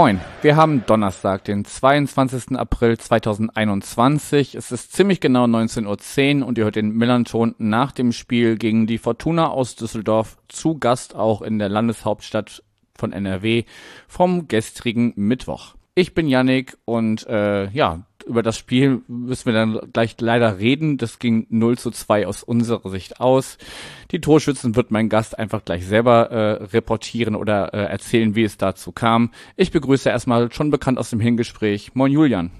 Moin, wir haben Donnerstag, den 22. April 2021. Es ist ziemlich genau 19.10 Uhr und ihr hört den Millanton nach dem Spiel gegen die Fortuna aus Düsseldorf zu Gast auch in der Landeshauptstadt von NRW vom gestrigen Mittwoch. Ich bin Yannick und äh, ja, über das Spiel müssen wir dann gleich leider reden. Das ging 0 zu 2 aus unserer Sicht aus. Die Torschützen wird mein Gast einfach gleich selber äh, reportieren oder äh, erzählen, wie es dazu kam. Ich begrüße erstmal schon bekannt aus dem Hingespräch. Moin Julian.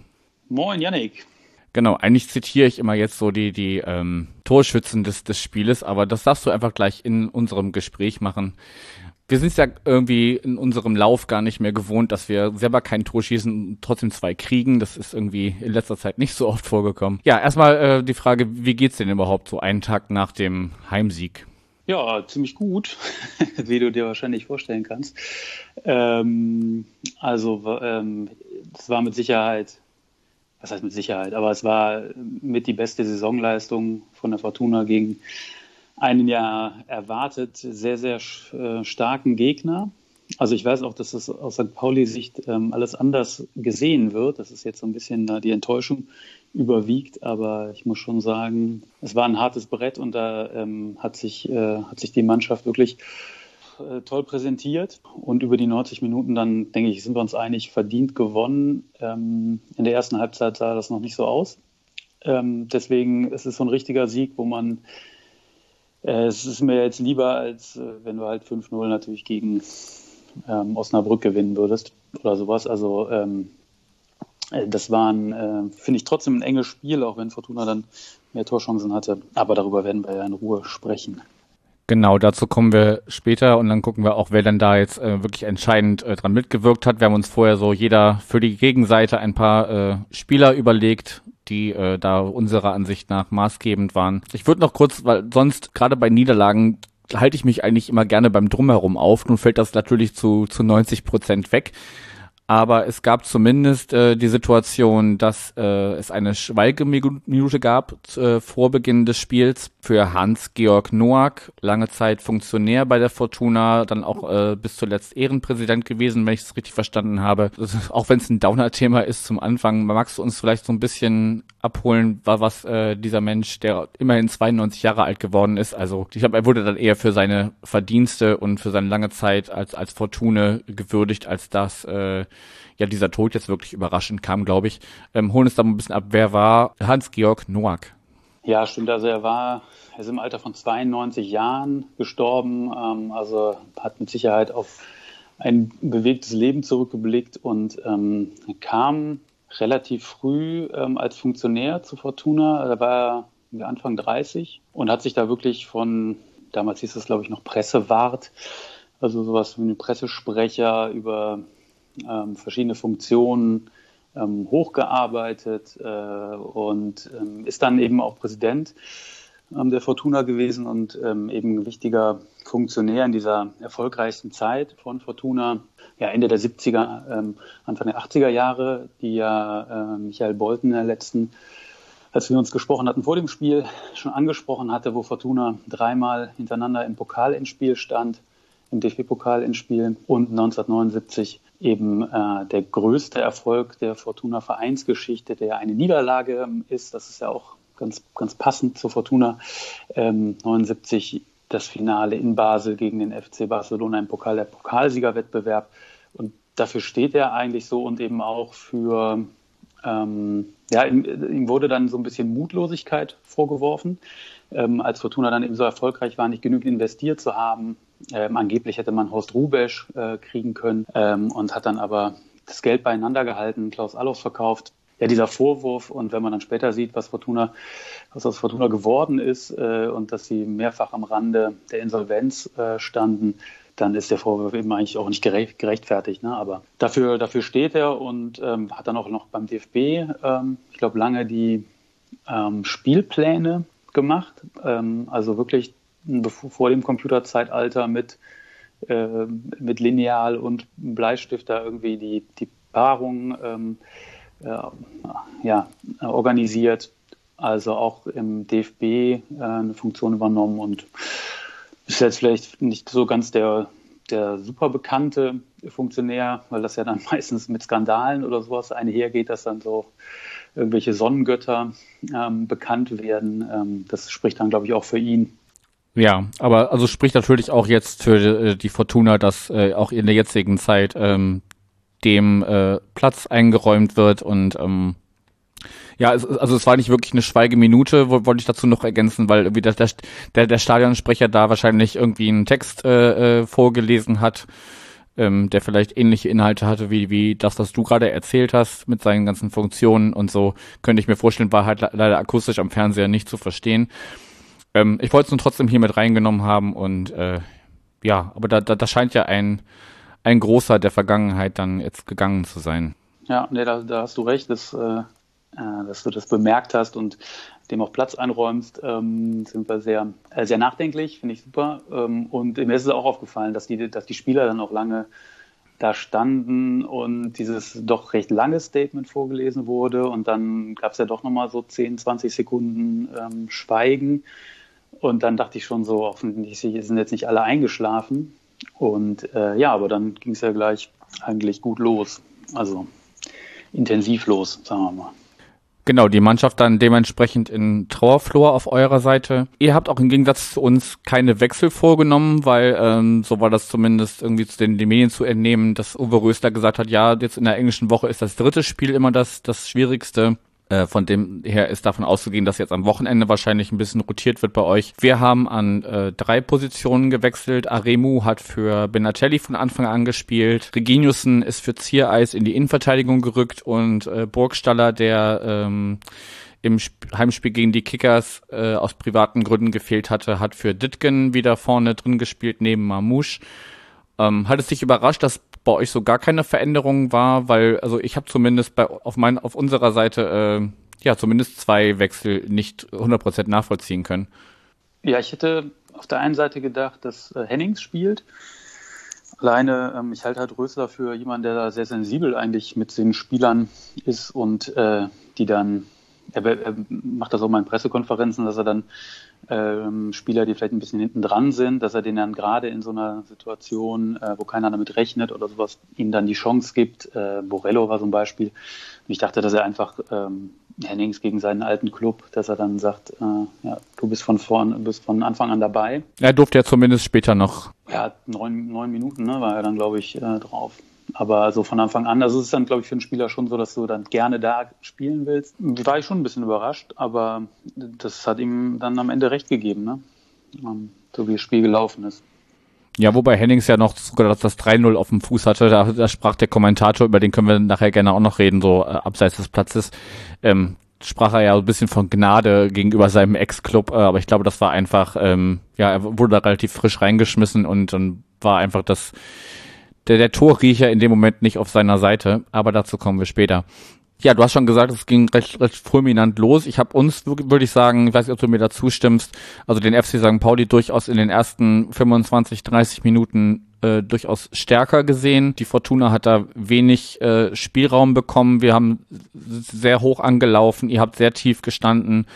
Moin Yannick. Genau, eigentlich zitiere ich immer jetzt so die, die ähm, Torschützen des, des Spieles, aber das darfst du einfach gleich in unserem Gespräch machen wir sind es ja irgendwie in unserem Lauf gar nicht mehr gewohnt, dass wir selber kein Tor schießen und trotzdem zwei kriegen. Das ist irgendwie in letzter Zeit nicht so oft vorgekommen. Ja, erstmal äh, die Frage, wie geht's denn überhaupt so einen Tag nach dem Heimsieg? Ja, ziemlich gut, wie du dir wahrscheinlich vorstellen kannst. Ähm, also ähm, es war mit Sicherheit, was heißt mit Sicherheit, aber es war mit die beste Saisonleistung von der Fortuna gegen einen ja erwartet sehr, sehr äh, starken Gegner. Also ich weiß auch, dass es aus St. Pauli-Sicht ähm, alles anders gesehen wird. Das ist jetzt so ein bisschen äh, die Enttäuschung überwiegt, aber ich muss schon sagen, es war ein hartes Brett und da ähm, hat, sich, äh, hat sich die Mannschaft wirklich äh, toll präsentiert und über die 90 Minuten dann, denke ich, sind wir uns einig, verdient gewonnen. Ähm, in der ersten Halbzeit sah das noch nicht so aus. Ähm, deswegen ist es so ein richtiger Sieg, wo man es ist mir jetzt lieber, als äh, wenn du halt 5-0 natürlich gegen ähm, Osnabrück gewinnen würdest oder sowas. Also ähm, äh, das war äh, finde ich, trotzdem ein enges Spiel, auch wenn Fortuna dann mehr Torchancen hatte. Aber darüber werden wir ja in Ruhe sprechen. Genau, dazu kommen wir später und dann gucken wir auch, wer denn da jetzt äh, wirklich entscheidend äh, dran mitgewirkt hat. Wir haben uns vorher so jeder für die Gegenseite ein paar äh, Spieler überlegt, die äh, da unserer Ansicht nach maßgebend waren. Ich würde noch kurz, weil sonst gerade bei Niederlagen halte ich mich eigentlich immer gerne beim Drumherum auf. Nun fällt das natürlich zu, zu 90 Prozent weg aber es gab zumindest äh, die Situation, dass äh, es eine Schweigeminute gab äh, vor Beginn des Spiels für Hans-Georg Noack, lange Zeit Funktionär bei der Fortuna, dann auch äh, bis zuletzt Ehrenpräsident gewesen, wenn ich es richtig verstanden habe. Ist, auch wenn es ein Downer-Thema ist zum Anfang, magst du uns vielleicht so ein bisschen abholen, was äh, dieser Mensch, der immerhin 92 Jahre alt geworden ist, also ich glaube, er wurde dann eher für seine Verdienste und für seine lange Zeit als als Fortune gewürdigt, als das äh, ja dieser Tod jetzt wirklich überraschend kam, glaube ich. Ähm, holen uns da mal ein bisschen ab, wer war Hans-Georg Noack? Ja, stimmt. Also er war, er ist im Alter von 92 Jahren gestorben, ähm, also hat mit Sicherheit auf ein bewegtes Leben zurückgeblickt und ähm, kam relativ früh ähm, als Funktionär zu Fortuna. Da war er Anfang 30 und hat sich da wirklich von, damals hieß es glaube ich noch Pressewart, also sowas wie ein Pressesprecher über ähm, verschiedene Funktionen ähm, hochgearbeitet äh, und ähm, ist dann eben auch Präsident ähm, der Fortuna gewesen und ähm, eben ein wichtiger Funktionär in dieser erfolgreichsten Zeit von Fortuna, ja Ende der 70er, ähm, Anfang der 80er Jahre, die ja äh, Michael Bolten in der letzten als wir uns gesprochen hatten vor dem Spiel, schon angesprochen hatte, wo Fortuna dreimal hintereinander im Pokal ins Spiel stand, im DFB-Pokal ins Spiel und 1979 eben äh, der größte Erfolg der Fortuna Vereinsgeschichte, der eine Niederlage ähm, ist. Das ist ja auch ganz, ganz passend zur Fortuna. Ähm, 79 das Finale in Basel gegen den FC Barcelona im Pokal, der Pokalsiegerwettbewerb. Und dafür steht er eigentlich so und eben auch für, ähm, ja, ihm, ihm, wurde dann so ein bisschen Mutlosigkeit vorgeworfen, ähm, als Fortuna dann eben so erfolgreich war, nicht genügend investiert zu haben, ähm, angeblich hätte man Horst Rubesch äh, kriegen können ähm, und hat dann aber das Geld beieinander gehalten, Klaus Allofs verkauft. Ja, dieser Vorwurf und wenn man dann später sieht, was Fortuna, was aus Fortuna geworden ist äh, und dass sie mehrfach am Rande der Insolvenz äh, standen, dann ist der Vorwurf eben eigentlich auch nicht gerecht, gerechtfertigt. Ne? Aber dafür, dafür steht er und ähm, hat dann auch noch beim DFB, ähm, ich glaube, lange die ähm, Spielpläne gemacht. Ähm, also wirklich vor dem Computerzeitalter mit, äh, mit Lineal und Bleistift da irgendwie die, die Paarung ähm, ja, organisiert, also auch im DFB äh, eine Funktion übernommen und ist jetzt vielleicht nicht so ganz der, der super bekannte Funktionär, weil das ja dann meistens mit Skandalen oder sowas einhergeht, dass dann so irgendwelche Sonnengötter ähm, bekannt werden. Ähm, das spricht dann, glaube ich, auch für ihn. Ja, aber also spricht natürlich auch jetzt für äh, die Fortuna, dass äh, auch in der jetzigen Zeit ähm, dem äh, Platz eingeräumt wird und ähm, ja, es, also es war nicht wirklich eine Schweigeminute, wollte ich dazu noch ergänzen, weil irgendwie der, der, der Stadionsprecher da wahrscheinlich irgendwie einen Text äh, äh, vorgelesen hat, ähm, der vielleicht ähnliche Inhalte hatte wie, wie das, was du gerade erzählt hast mit seinen ganzen Funktionen und so, könnte ich mir vorstellen, war halt leider akustisch am Fernseher nicht zu verstehen. Ähm, ich wollte es nun trotzdem hier mit reingenommen haben und äh, ja, aber da, da, da scheint ja ein, ein großer der Vergangenheit dann jetzt gegangen zu sein. Ja, nee, da, da hast du recht, dass, äh, äh, dass du das bemerkt hast und dem auch Platz einräumst, ähm, sind wir sehr, äh, sehr nachdenklich, finde ich super. Ähm, und mir ist es auch aufgefallen, dass die, dass die Spieler dann auch lange da standen und dieses doch recht lange Statement vorgelesen wurde und dann gab es ja doch nochmal so 10, 20 Sekunden ähm, Schweigen und dann dachte ich schon so, hoffentlich sind jetzt nicht alle eingeschlafen und äh, ja, aber dann ging es ja gleich eigentlich gut los, also intensiv los, sagen wir mal. Genau, die Mannschaft dann dementsprechend in Trauerflor auf eurer Seite. Ihr habt auch im Gegensatz zu uns keine Wechsel vorgenommen, weil ähm, so war das zumindest irgendwie zu den, den Medien zu entnehmen, dass Uwe Röster gesagt hat, ja, jetzt in der englischen Woche ist das dritte Spiel immer das, das Schwierigste. Äh, von dem her ist davon auszugehen, dass jetzt am Wochenende wahrscheinlich ein bisschen rotiert wird bei euch. Wir haben an äh, drei Positionen gewechselt. Aremu hat für Benatelli von Anfang an gespielt. Reginiussen ist für Ziereis in die Innenverteidigung gerückt und äh, Burgstaller, der ähm, im Sp Heimspiel gegen die Kickers äh, aus privaten Gründen gefehlt hatte, hat für Ditgen wieder vorne drin gespielt, neben Mamouche. Ähm, hat es dich überrascht, dass bei euch so gar keine Veränderung war, weil also ich habe zumindest bei auf mein auf unserer Seite äh, ja zumindest zwei Wechsel nicht 100% nachvollziehen können. Ja, ich hätte auf der einen Seite gedacht, dass äh, Hennings spielt. Alleine, ähm, ich halte halt Rösler für jemanden, der da sehr sensibel eigentlich mit den Spielern ist und äh, die dann, er, er macht das auch mal in Pressekonferenzen, dass er dann ähm, Spieler, die vielleicht ein bisschen hinten dran sind, dass er denen dann gerade in so einer Situation, äh, wo keiner damit rechnet oder sowas, ihnen dann die Chance gibt. Äh, Borello war so ein Beispiel. Und ich dachte, dass er einfach ähm, Hennings gegen seinen alten Club, dass er dann sagt, äh, ja, du bist von vorn, bist von Anfang an dabei. Er durfte ja zumindest später noch. Ja, neun, neun Minuten ne, war er dann, glaube ich, äh, drauf. Aber so von Anfang an, also es ist dann, glaube ich, für einen Spieler schon so, dass du dann gerne da spielen willst. War ich schon ein bisschen überrascht, aber das hat ihm dann am Ende recht gegeben, ne? Ähm, so wie das Spiel gelaufen ist. Ja, wobei Hennings ja noch sogar das 3-0 auf dem Fuß hatte, da, da, sprach der Kommentator, über den können wir nachher gerne auch noch reden, so äh, abseits des Platzes, ähm, sprach er ja ein bisschen von Gnade gegenüber seinem Ex-Club, äh, aber ich glaube, das war einfach, ähm, ja, er wurde da relativ frisch reingeschmissen und dann war einfach das, der, der Torriecher in dem Moment nicht auf seiner Seite, aber dazu kommen wir später. Ja, du hast schon gesagt, es ging recht, recht fulminant los. Ich habe uns, würde ich sagen, ich weiß nicht, ob du mir dazu stimmst, also den FC St. Pauli durchaus in den ersten 25, 30 Minuten äh, durchaus stärker gesehen. Die Fortuna hat da wenig äh, Spielraum bekommen. Wir haben sehr hoch angelaufen, ihr habt sehr tief gestanden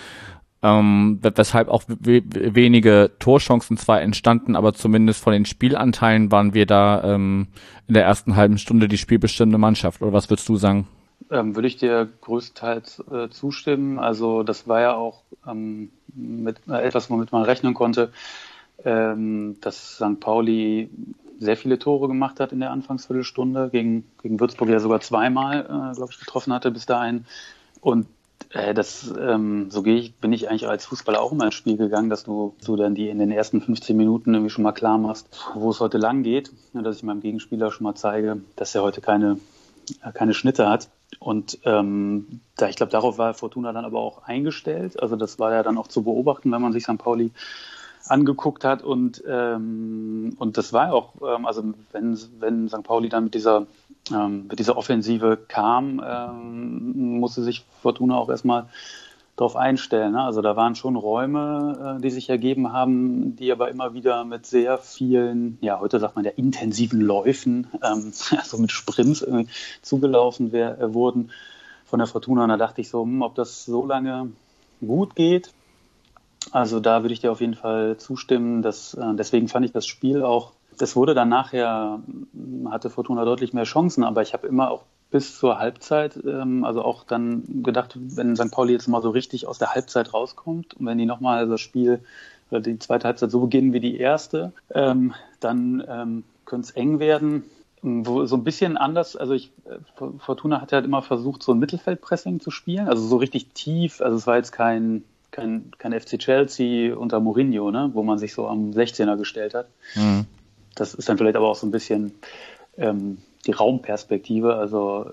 ähm, weshalb auch wenige Torchancen zwar entstanden, aber zumindest von den Spielanteilen waren wir da ähm, in der ersten halben Stunde die spielbestimmende Mannschaft. Oder was würdest du sagen? Ähm, würde ich dir größtenteils äh, zustimmen. Also das war ja auch ähm, mit äh, etwas, womit man rechnen konnte, ähm, dass St. Pauli sehr viele Tore gemacht hat in der Anfangsviertelstunde, gegen, gegen Würzburg ja sogar zweimal, äh, glaube ich, getroffen hatte bis dahin. Und das, ähm, so gehe ich, bin ich eigentlich als Fußballer auch immer ins Spiel gegangen, dass du so dann die in den ersten 15 Minuten irgendwie schon mal klar machst, wo es heute lang geht, dass ich meinem Gegenspieler schon mal zeige, dass er heute keine, äh, keine Schnitte hat. Und ähm, da ich glaube, darauf war Fortuna dann aber auch eingestellt. Also das war ja dann auch zu beobachten, wenn man sich St. Pauli angeguckt hat und ähm, und das war auch ähm, also wenn wenn St. Pauli dann mit dieser ähm, mit dieser Offensive kam, ähm, musste sich Fortuna auch erstmal darauf einstellen. Ne? Also da waren schon Räume, äh, die sich ergeben haben, die aber immer wieder mit sehr vielen, ja heute sagt man ja intensiven Läufen, ähm, also mit Sprints irgendwie zugelaufen wär, äh, wurden. von der Fortuna. Und da dachte ich so, hm, ob das so lange gut geht. Also da würde ich dir auf jeden Fall zustimmen. Dass, äh, deswegen fand ich das Spiel auch, das wurde dann nachher, hm, hatte Fortuna deutlich mehr Chancen, aber ich habe immer auch bis zur Halbzeit, ähm, also auch dann gedacht, wenn St. Pauli jetzt mal so richtig aus der Halbzeit rauskommt und wenn die nochmal das Spiel oder die zweite Halbzeit so beginnen wie die erste, ähm, dann ähm, könnte es eng werden. Wo, so ein bisschen anders, also ich, äh, Fortuna hat halt immer versucht, so ein Mittelfeldpressing zu spielen, also so richtig tief, also es war jetzt kein, kein, kein FC Chelsea unter Mourinho, ne, wo man sich so am 16er gestellt hat. Mhm. Das ist dann vielleicht aber auch so ein bisschen ähm, die Raumperspektive. Also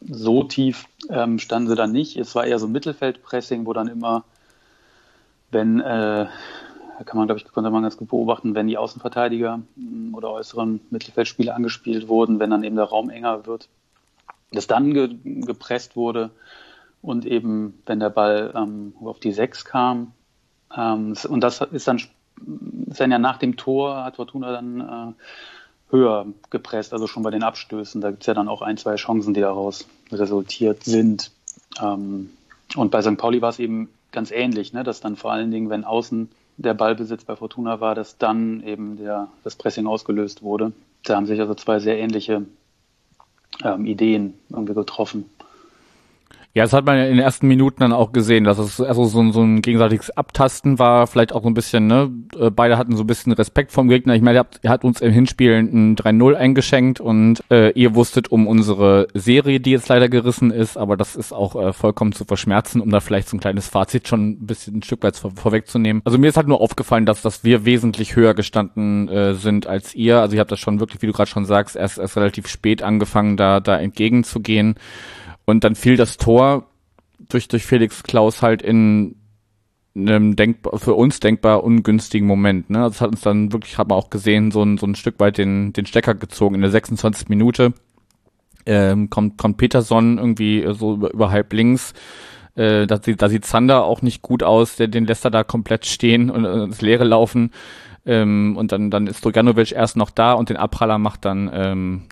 so tief ähm, standen sie dann nicht. Es war eher so Mittelfeldpressing, wo dann immer, wenn, äh, kann man, glaube ich, konnte man ganz gut beobachten, wenn die Außenverteidiger mm, oder äußeren Mittelfeldspieler angespielt wurden, wenn dann eben der Raum enger wird, dass dann ge gepresst wurde und eben, wenn der Ball ähm, auf die Sechs kam, ähm, und das ist dann, ist dann ja nach dem Tor, hat Fortuna dann äh, höher gepresst, also schon bei den Abstößen. Da gibt es ja dann auch ein, zwei Chancen, die daraus resultiert sind. Ähm, und bei St. Pauli war es eben ganz ähnlich, ne? dass dann vor allen Dingen, wenn außen der Ballbesitz bei Fortuna war, dass dann eben der, das Pressing ausgelöst wurde. Da haben sich also zwei sehr ähnliche ähm, Ideen irgendwie getroffen. Ja, das hat man ja in den ersten Minuten dann auch gesehen, dass es also so, so ein gegenseitiges Abtasten war, vielleicht auch so ein bisschen, ne, äh, beide hatten so ein bisschen Respekt vom Gegner. Ich meine, ihr hat uns im Hinspiel ein 3-0 eingeschenkt und äh, ihr wusstet um unsere Serie, die jetzt leider gerissen ist, aber das ist auch äh, vollkommen zu verschmerzen, um da vielleicht so ein kleines Fazit schon ein bisschen ein Stück weit vor, vorwegzunehmen. Also mir ist halt nur aufgefallen, dass, dass wir wesentlich höher gestanden äh, sind als ihr. Also ihr habt das schon wirklich, wie du gerade schon sagst, erst, erst relativ spät angefangen, da, da entgegenzugehen. Und dann fiel das Tor durch, durch Felix Klaus halt in einem denkbar, für uns denkbar ungünstigen Moment. Ne? Das hat uns dann wirklich, hat man auch gesehen, so ein, so ein Stück weit den, den Stecker gezogen. In der 26. Minute ähm, kommt, kommt Peterson irgendwie so über, über halb links. Äh, da, sieht, da sieht Zander auch nicht gut aus, der, den lässt er da komplett stehen und ins Leere laufen. Ähm, und dann, dann ist Droganovic erst noch da und den Abpraller macht dann ähm,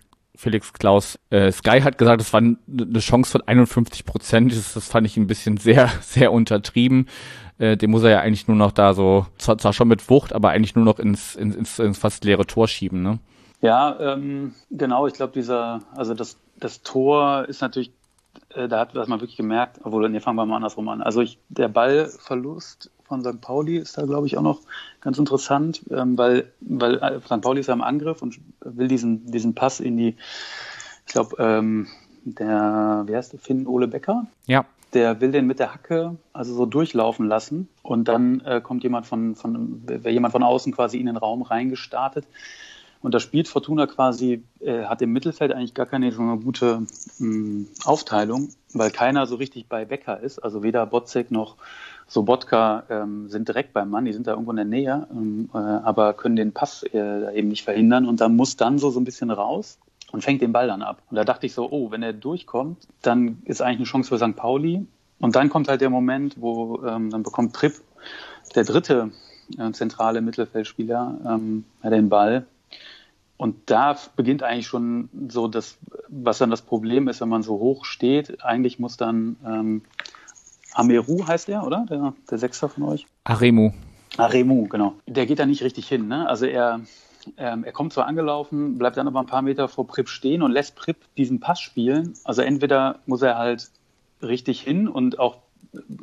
Felix Klaus. Äh, Sky hat gesagt, es war eine Chance von 51 Prozent. Das, das fand ich ein bisschen sehr, sehr untertrieben. Äh, den muss er ja eigentlich nur noch da so, zwar, zwar schon mit Wucht, aber eigentlich nur noch ins, ins, ins fast leere Tor schieben, ne? Ja, ähm, genau. Ich glaube, dieser, also das, das Tor ist natürlich, äh, da hat man wirklich gemerkt, obwohl, nee, fangen wir mal andersrum an. Also ich, der Ballverlust von St. Pauli ist da, glaube ich, auch noch ganz interessant, ähm, weil, weil äh, St. Pauli ist ja im Angriff und will diesen, diesen Pass in die, ich glaube, ähm, der, wie heißt der, Finn Ole Becker? Ja. Der will den mit der Hacke also so durchlaufen lassen und dann äh, kommt jemand von, von, wäre jemand von außen quasi in den Raum reingestartet. Und da spielt Fortuna quasi, äh, hat im Mittelfeld eigentlich gar keine so eine gute mh, mm, Aufteilung, weil keiner so richtig bei Becker ist. Also weder Botzek noch Sobotka ähm, sind direkt beim Mann, die sind da irgendwo in der Nähe, ähm, äh, aber können den Pass äh, eben nicht verhindern und dann muss dann so, so ein bisschen raus und fängt den Ball dann ab. Und da dachte ich so, oh, wenn er durchkommt, dann ist eigentlich eine Chance für St. Pauli. Und dann kommt halt der Moment, wo ähm, dann bekommt Tripp, der dritte äh, zentrale Mittelfeldspieler, ähm, den Ball. Und da beginnt eigentlich schon so das, was dann das Problem ist, wenn man so hoch steht. Eigentlich muss dann ähm, Ameru heißt er, oder? Der, der Sechster von euch? Aremu. Aremu, genau. Der geht da nicht richtig hin. Ne? Also er, ähm, er kommt zwar angelaufen, bleibt dann aber ein paar Meter vor Prip stehen und lässt Prip diesen Pass spielen. Also entweder muss er halt richtig hin und auch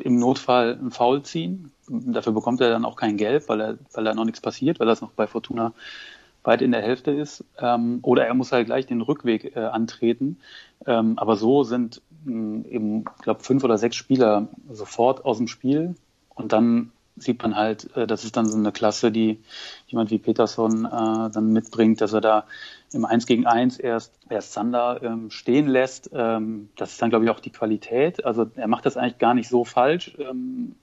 im Notfall einen Foul ziehen. Dafür bekommt er dann auch kein Gelb, weil er, weil da noch nichts passiert, weil das noch bei Fortuna weit in der Hälfte ist. Ähm, oder er muss halt gleich den Rückweg äh, antreten. Ähm, aber so sind eben, glaube, fünf oder sechs Spieler sofort aus dem Spiel. Und dann sieht man halt, äh, das ist dann so eine Klasse, die jemand wie Peterson äh, dann mitbringt, dass er da im 1 gegen 1 erst, erst Sander ähm, stehen lässt. Ähm, das ist dann, glaube ich, auch die Qualität. Also er macht das eigentlich gar nicht so falsch. Ähm,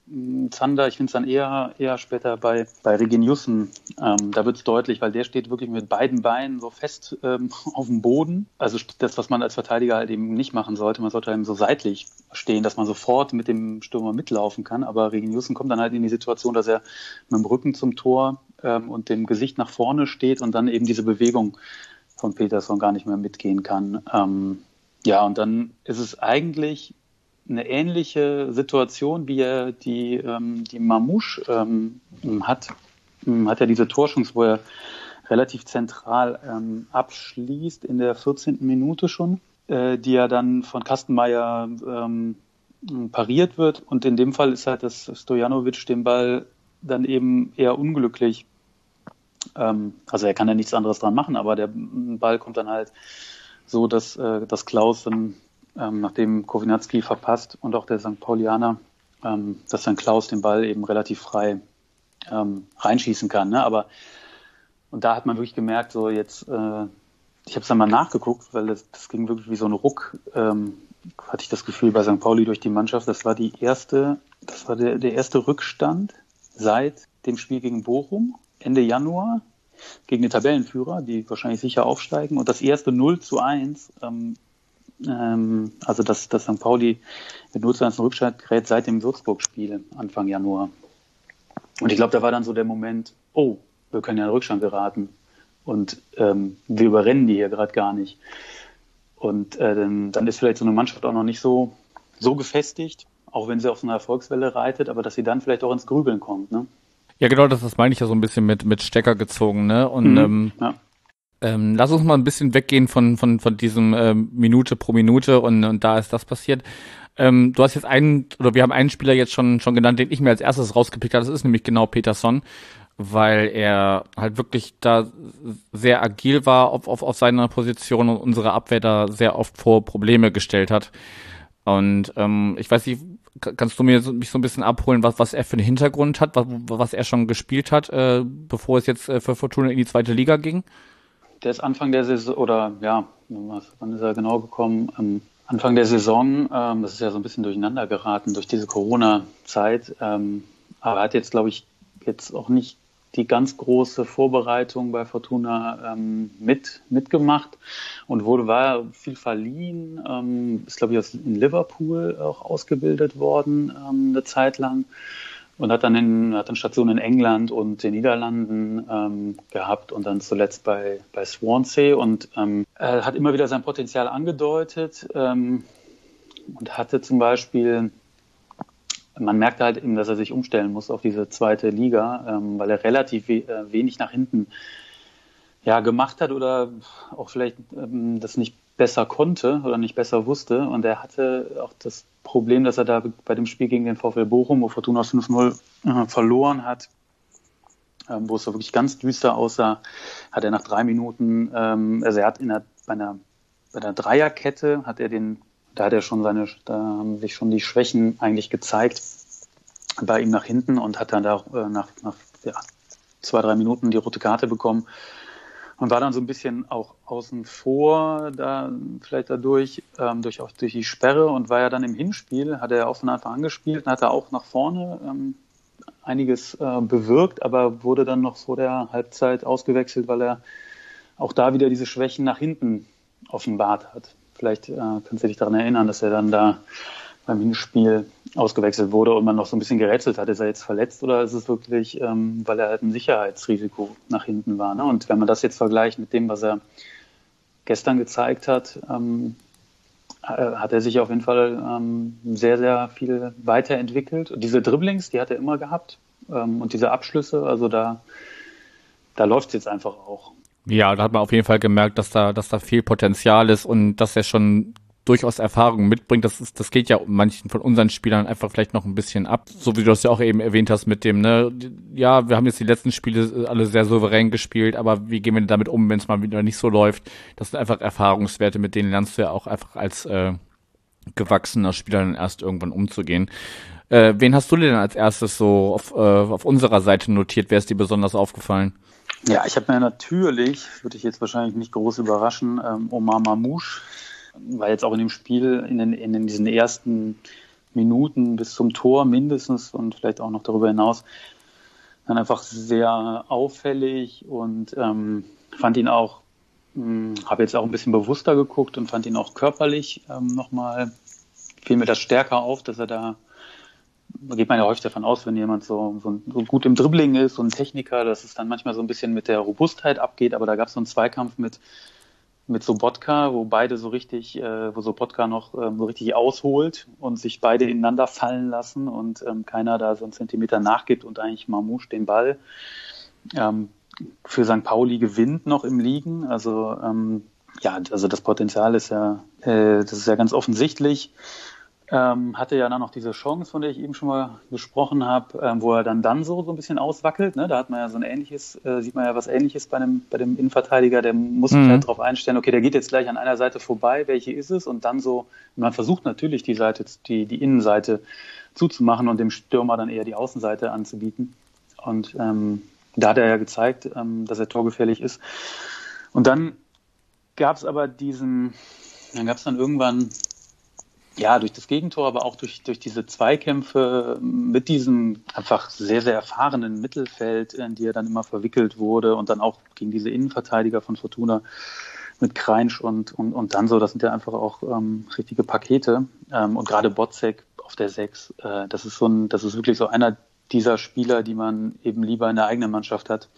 Zander, ich finde es dann eher, eher später bei, bei Reginiussen, ähm, da wird es deutlich, weil der steht wirklich mit beiden Beinen so fest ähm, auf dem Boden. Also das, was man als Verteidiger halt eben nicht machen sollte. Man sollte eben so seitlich stehen, dass man sofort mit dem Stürmer mitlaufen kann. Aber Reginiussen kommt dann halt in die Situation, dass er mit dem Rücken zum Tor ähm, und dem Gesicht nach vorne steht und dann eben diese Bewegung von Peterson gar nicht mehr mitgehen kann. Ähm, ja, und dann ist es eigentlich eine ähnliche Situation, wie er die, ähm, die Mamouche ähm, hat. Ähm, hat er diese Torschance, wo er relativ zentral ähm, abschließt in der 14. Minute schon, äh, die ja dann von Kastenmeier ähm, pariert wird. Und in dem Fall ist halt, dass Stojanovic den Ball dann eben eher unglücklich, ähm, also er kann ja nichts anderes dran machen, aber der Ball kommt dann halt so, dass, äh, dass Klaus dann, ähm, nachdem Kowinatski verpasst und auch der St. Paulianer, ähm, dass dann Klaus den Ball eben relativ frei ähm, reinschießen kann. Ne? Aber und da hat man wirklich gemerkt, so jetzt, äh, ich habe es dann mal nachgeguckt, weil das, das ging wirklich wie so ein Ruck, ähm, hatte ich das Gefühl bei St. Pauli durch die Mannschaft. Das war die erste, das war der, der erste Rückstand seit dem Spiel gegen Bochum Ende Januar gegen den Tabellenführer, die wahrscheinlich sicher aufsteigen. Und das erste 0 zu 1, ähm, ähm, also dass, dass St. Pauli mit 0 zu 1 in Rückstand gerät seit dem Würzburg-Spiel Anfang Januar. Und ich glaube, da war dann so der Moment, oh, wir können ja in Rückstand geraten. Und ähm, wir überrennen die hier gerade gar nicht. Und äh, dann, ist vielleicht so eine Mannschaft auch noch nicht so, so gefestigt, auch wenn sie auf so einer Erfolgswelle reitet, aber dass sie dann vielleicht auch ins Grübeln kommt. Ne? Ja, genau, das, das meine ich ja so ein bisschen mit, mit Stecker gezogen, ne? Und mhm, ähm, ja. ähm, lass uns mal ein bisschen weggehen von, von, von diesem ähm, Minute pro Minute und, und da ist das passiert. Ähm, du hast jetzt einen, oder wir haben einen Spieler jetzt schon, schon genannt, den ich mir als erstes rausgepickt habe. Das ist nämlich genau Peterson, weil er halt wirklich da sehr agil war auf, auf, auf seiner Position und unsere Abwehr da sehr oft vor Probleme gestellt hat. Und ähm, ich weiß nicht, kannst du mir so, mich so ein bisschen abholen, was, was er für einen Hintergrund hat, was, was er schon gespielt hat, äh, bevor es jetzt äh, für Fortuna in die zweite Liga ging? Der ist Anfang der Saison, oder ja, was, wann ist er genau gekommen? Ähm, Anfang der Saison, ähm, das ist ja so ein bisschen durcheinander geraten durch diese Corona-Zeit, ähm, aber er hat jetzt, glaube ich, jetzt auch nicht die ganz große Vorbereitung bei Fortuna ähm, mit, mitgemacht und wurde, war viel verliehen, ähm, ist glaube ich in Liverpool auch ausgebildet worden ähm, eine Zeit lang und hat dann in, hat dann Stationen in England und den Niederlanden ähm, gehabt und dann zuletzt bei, bei Swansea und ähm, er hat immer wieder sein Potenzial angedeutet ähm, und hatte zum Beispiel man merkte halt eben, dass er sich umstellen muss auf diese zweite Liga, ähm, weil er relativ we äh, wenig nach hinten ja, gemacht hat oder auch vielleicht ähm, das nicht besser konnte oder nicht besser wusste. Und er hatte auch das Problem, dass er da bei dem Spiel gegen den VfL Bochum, wo Fortuna 5-0 äh, verloren hat, ähm, wo es so wirklich ganz düster aussah, hat er nach drei Minuten, ähm, also er hat in der, bei einer, bei der Dreierkette hat er den da hat er schon seine, da haben sich schon die Schwächen eigentlich gezeigt bei ihm nach hinten und hat dann da äh, nach, nach ja, zwei, drei Minuten die rote Karte bekommen und war dann so ein bisschen auch außen vor, da vielleicht dadurch, ähm, durch, auch durch die Sperre und war ja dann im Hinspiel, hat er auch von Anfang an gespielt und hat er auch nach vorne ähm, einiges äh, bewirkt, aber wurde dann noch vor der Halbzeit ausgewechselt, weil er auch da wieder diese Schwächen nach hinten offenbart hat. Vielleicht äh, kannst du dich daran erinnern, dass er dann da beim Hinspiel ausgewechselt wurde und man noch so ein bisschen gerätselt hat, ist er jetzt verletzt oder ist es wirklich, ähm, weil er halt ein Sicherheitsrisiko nach hinten war. Ne? Und wenn man das jetzt vergleicht mit dem, was er gestern gezeigt hat, ähm, äh, hat er sich auf jeden Fall ähm, sehr, sehr viel weiterentwickelt. Und diese Dribblings, die hat er immer gehabt ähm, und diese Abschlüsse, also da, da läuft es jetzt einfach auch. Ja, da hat man auf jeden Fall gemerkt, dass da, dass da viel Potenzial ist und dass er schon durchaus Erfahrung mitbringt. Das ist, das geht ja manchen von unseren Spielern einfach vielleicht noch ein bisschen ab. So wie du das ja auch eben erwähnt hast mit dem, ne, ja, wir haben jetzt die letzten Spiele alle sehr souverän gespielt, aber wie gehen wir damit um, wenn es mal wieder nicht so läuft? Das sind einfach Erfahrungswerte, mit denen lernst du ja auch einfach als äh, gewachsener Spieler dann erst irgendwann umzugehen. Äh, wen hast du denn als erstes so auf, äh, auf unserer Seite notiert? Wer ist dir besonders aufgefallen? Ja, ich habe mir natürlich, würde ich jetzt wahrscheinlich nicht groß überraschen, ähm, Omar Mamouche, war jetzt auch in dem Spiel in, den, in diesen ersten Minuten bis zum Tor mindestens und vielleicht auch noch darüber hinaus dann einfach sehr auffällig und ähm, fand ihn auch, hm, habe jetzt auch ein bisschen bewusster geguckt und fand ihn auch körperlich ähm, nochmal, fiel mir das stärker auf, dass er da geht man ja häufig davon aus, wenn jemand so, so, so, gut im Dribbling ist, so ein Techniker, dass es dann manchmal so ein bisschen mit der Robustheit abgeht, aber da gab es so einen Zweikampf mit mit Sobotka, wo beide so richtig, äh, wo Sobotka noch ähm, so richtig ausholt und sich beide ineinander fallen lassen und ähm, keiner da so einen Zentimeter nachgibt und eigentlich Mamouche den Ball ähm, für St. Pauli gewinnt noch im Liegen. Also ähm, ja, also das Potenzial ist ja, äh, das ist ja ganz offensichtlich. Ähm, hatte ja dann noch diese Chance, von der ich eben schon mal gesprochen habe, ähm, wo er dann dann so, so ein bisschen auswackelt. Ne? Da hat man ja so ein ähnliches, äh, sieht man ja was ähnliches bei dem, bei dem Innenverteidiger, der muss sich mhm. halt darauf einstellen, okay, der geht jetzt gleich an einer Seite vorbei, welche ist es? Und dann so, man versucht natürlich die Seite, die, die Innenseite zuzumachen und dem Stürmer dann eher die Außenseite anzubieten. Und ähm, da hat er ja gezeigt, ähm, dass er torgefährlich ist. Und dann gab es aber diesen, dann gab es dann irgendwann ja, durch das Gegentor, aber auch durch, durch diese Zweikämpfe mit diesem einfach sehr, sehr erfahrenen Mittelfeld, in die er dann immer verwickelt wurde und dann auch gegen diese Innenverteidiger von Fortuna mit Kreinsch und, und, und dann so, das sind ja einfach auch ähm, richtige Pakete. Ähm, und gerade Botzek auf der Sechs, äh, das ist so ein, das ist wirklich so einer dieser Spieler, die man eben lieber in der eigenen Mannschaft hat.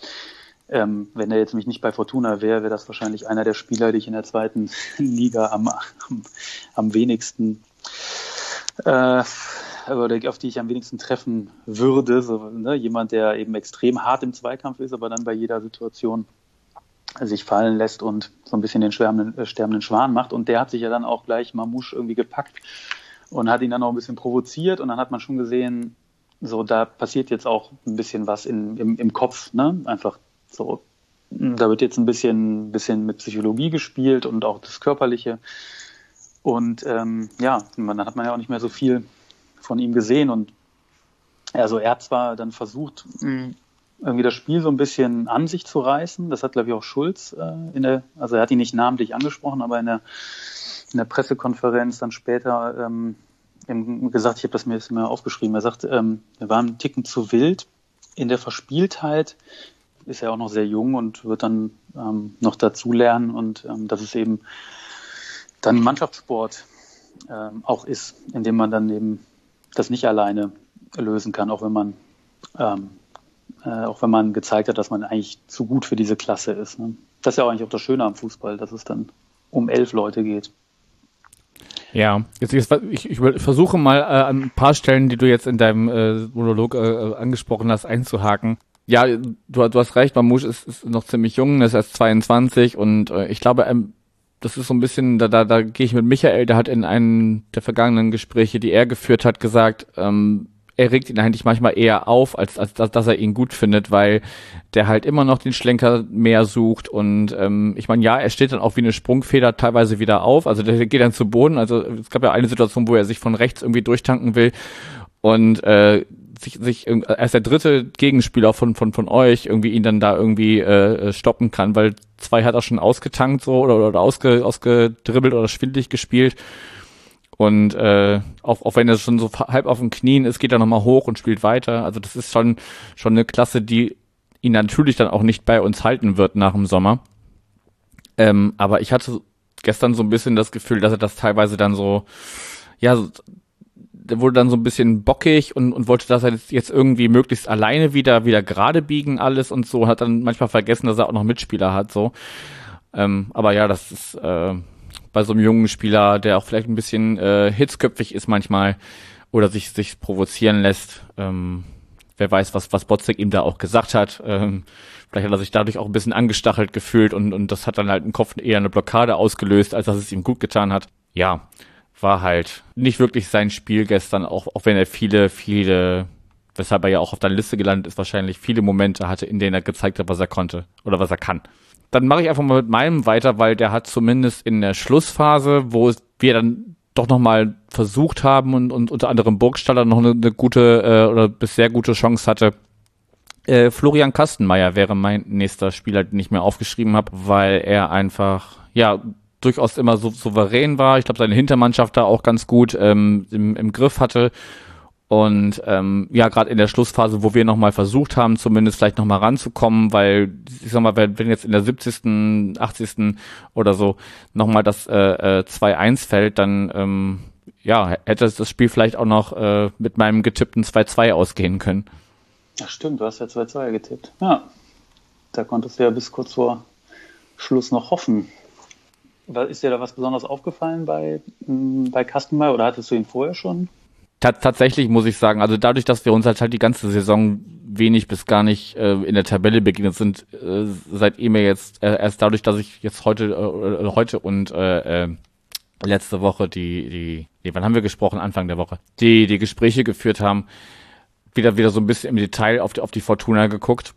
Ähm, wenn er jetzt mich nicht bei Fortuna wäre, wäre das wahrscheinlich einer der Spieler, die ich in der zweiten Liga am, am, am wenigsten äh, oder auf die ich am wenigsten treffen würde. So, ne? Jemand, der eben extrem hart im Zweikampf ist, aber dann bei jeder Situation sich fallen lässt und so ein bisschen den schwärmenden, äh, sterbenden Schwan macht. Und der hat sich ja dann auch gleich Mamouche irgendwie gepackt und hat ihn dann auch ein bisschen provoziert. Und dann hat man schon gesehen, so da passiert jetzt auch ein bisschen was in, im, im Kopf. Ne? Einfach so, da wird jetzt ein bisschen, bisschen mit Psychologie gespielt und auch das Körperliche. Und ähm, ja, dann hat man ja auch nicht mehr so viel von ihm gesehen. Und also er hat zwar dann versucht, irgendwie das Spiel so ein bisschen an sich zu reißen. Das hat, glaube ich, auch Schulz äh, in der, also er hat ihn nicht namentlich angesprochen, aber in der, in der Pressekonferenz dann später ähm, gesagt, ich habe das mir jetzt immer aufgeschrieben, er sagt, ähm, er war ein Ticken zu wild in der Verspieltheit, ist ja auch noch sehr jung und wird dann ähm, noch dazulernen und ähm, das ist eben dann Mannschaftssport ähm, auch ist, indem man dann eben das nicht alleine lösen kann, auch wenn man ähm, äh, auch wenn man gezeigt hat, dass man eigentlich zu gut für diese Klasse ist. Ne? Das ist ja auch eigentlich auch das Schöne am Fußball, dass es dann um elf Leute geht. Ja, jetzt, jetzt ich, ich versuche mal äh, an ein paar Stellen, die du jetzt in deinem äh, Monolog äh, angesprochen hast, einzuhaken. Ja, du, du hast recht, Mamouche ist, ist noch ziemlich jung, ist erst 22 und äh, ich glaube, ähm, das ist so ein bisschen, da, da, da gehe ich mit Michael, der hat in einem der vergangenen Gespräche, die er geführt hat, gesagt, ähm, er regt ihn eigentlich manchmal eher auf, als, als dass, dass er ihn gut findet, weil der halt immer noch den Schlenker mehr sucht und ähm, ich meine, ja, er steht dann auch wie eine Sprungfeder teilweise wieder auf, also der geht dann zu Boden, also es gab ja eine Situation, wo er sich von rechts irgendwie durchtanken will und äh, sich, sich er ist der dritte Gegenspieler von, von, von euch irgendwie ihn dann da irgendwie äh, stoppen kann, weil zwei hat er schon ausgetankt so oder, oder ausge, ausgedribbelt oder schwindlig gespielt. Und äh, auch, auch wenn er schon so halb auf den Knien ist, geht er nochmal hoch und spielt weiter. Also das ist schon, schon eine Klasse, die ihn natürlich dann auch nicht bei uns halten wird nach dem Sommer. Ähm, aber ich hatte gestern so ein bisschen das Gefühl, dass er das teilweise dann so, ja, der wurde dann so ein bisschen bockig und, und wollte das jetzt, jetzt irgendwie möglichst alleine wieder, wieder gerade biegen alles und so, hat dann manchmal vergessen, dass er auch noch Mitspieler hat, so. Ähm, aber ja, das ist äh, bei so einem jungen Spieler, der auch vielleicht ein bisschen äh, hitzköpfig ist manchmal oder sich, sich provozieren lässt. Ähm, wer weiß, was, was Botzek ihm da auch gesagt hat. Ähm, vielleicht hat er sich dadurch auch ein bisschen angestachelt gefühlt und, und das hat dann halt im Kopf eher eine Blockade ausgelöst, als dass es ihm gut getan hat. Ja, war halt nicht wirklich sein Spiel gestern, auch, auch wenn er viele, viele, weshalb er ja auch auf der Liste gelandet ist, wahrscheinlich viele Momente hatte, in denen er gezeigt hat, was er konnte oder was er kann. Dann mache ich einfach mal mit meinem weiter, weil der hat zumindest in der Schlussphase, wo wir dann doch nochmal versucht haben und, und unter anderem Burgstaller noch eine, eine gute äh, oder bis sehr gute Chance hatte, äh, Florian Kastenmeier wäre mein nächster Spieler, den ich mir aufgeschrieben habe, weil er einfach ja durchaus immer so souverän war. Ich glaube, seine Hintermannschaft da auch ganz gut ähm, im, im Griff hatte. Und ähm, ja, gerade in der Schlussphase, wo wir nochmal versucht haben, zumindest vielleicht nochmal ranzukommen, weil, ich sag mal, wenn, jetzt in der 70., 80. oder so nochmal das äh, äh, 2-1 fällt, dann ähm, ja, hätte das Spiel vielleicht auch noch äh, mit meinem getippten 2-2 ausgehen können. Ja, stimmt, du hast ja 2-2 getippt. Ja, da konntest du ja bis kurz vor Schluss noch hoffen. Ist dir da was besonders aufgefallen bei, mm, bei Kastenmeier oder hattest du ihn vorher schon? tatsächlich muss ich sagen, also dadurch, dass wir uns halt, halt die ganze Saison wenig bis gar nicht äh, in der Tabelle begegnet sind, äh, seid ihr mir jetzt äh, erst dadurch, dass ich jetzt heute äh, heute und äh, äh, letzte Woche die die nee, wann haben wir gesprochen? Anfang der Woche. Die die Gespräche geführt haben wieder wieder so ein bisschen im Detail auf die auf die Fortuna geguckt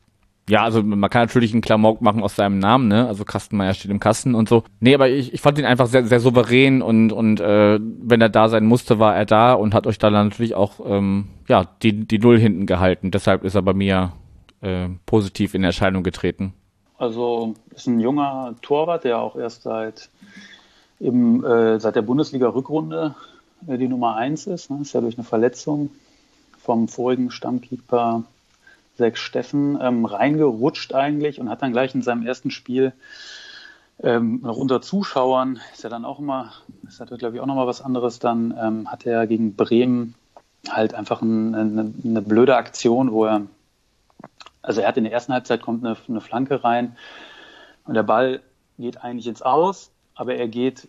ja, also man kann natürlich einen Klamauk machen aus seinem Namen, ne? Also Kastenmeier steht im Kasten und so. Nee, aber ich, ich fand ihn einfach sehr, sehr souverän und, und äh, wenn er da sein musste, war er da und hat euch da natürlich auch ähm, ja, die, die Null hinten gehalten. Deshalb ist er bei mir äh, positiv in Erscheinung getreten. Also ist ein junger Torwart, der auch erst seit eben äh, seit der Bundesliga-Rückrunde äh, die Nummer eins ist. Ne? Ist ja durch eine Verletzung vom vorigen Stammkeeper Sechs Steffen ähm, reingerutscht eigentlich und hat dann gleich in seinem ersten Spiel ähm, noch unter Zuschauern, ist ja dann auch immer, ist natürlich glaube ich auch nochmal was anderes, dann ähm, hat er gegen Bremen halt einfach ein, eine, eine, blöde Aktion, wo er, also er hat in der ersten Halbzeit kommt eine, eine Flanke rein und der Ball geht eigentlich ins Aus, aber er geht,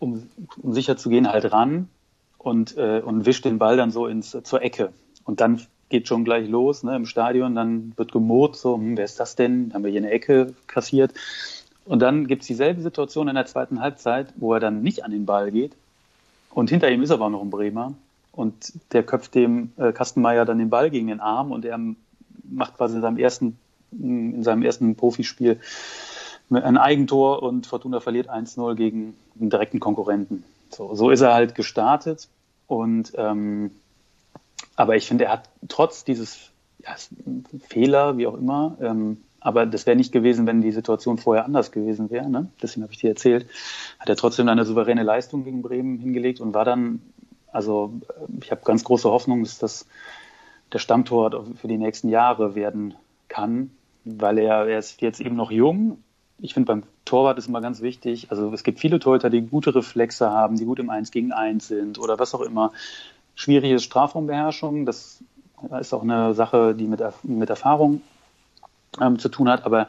um, um sicher zu gehen, halt ran und, äh, und wischt den Ball dann so ins, zur Ecke. Und dann geht schon gleich los ne, im Stadion, dann wird gemurrt, so, hm, wer ist das denn? Dann haben wir hier eine Ecke kassiert. Und dann gibt es dieselbe Situation in der zweiten Halbzeit, wo er dann nicht an den Ball geht. Und hinter ihm ist aber noch ein Bremer. Und der köpft dem äh, Kastenmeier dann den Ball gegen den Arm und er macht quasi in seinem ersten, in seinem ersten Profispiel ein Eigentor und Fortuna verliert 1-0 gegen einen direkten Konkurrenten. So, so ist er halt gestartet und ähm, aber ich finde, er hat trotz dieses ja, Fehler, wie auch immer, ähm, aber das wäre nicht gewesen, wenn die Situation vorher anders gewesen wäre. Ne? Deswegen habe ich dir erzählt. Hat er trotzdem eine souveräne Leistung gegen Bremen hingelegt und war dann, also ich habe ganz große Hoffnung, dass das der Stammtor für die nächsten Jahre werden kann, weil er, er ist jetzt eben noch jung. Ich finde beim Torwart ist immer ganz wichtig. Also es gibt viele Torhüter, die gute Reflexe haben, die gut im Eins gegen Eins sind oder was auch immer schwierige Strafraumbeherrschung. Das ist auch eine Sache, die mit, mit Erfahrung ähm, zu tun hat. Aber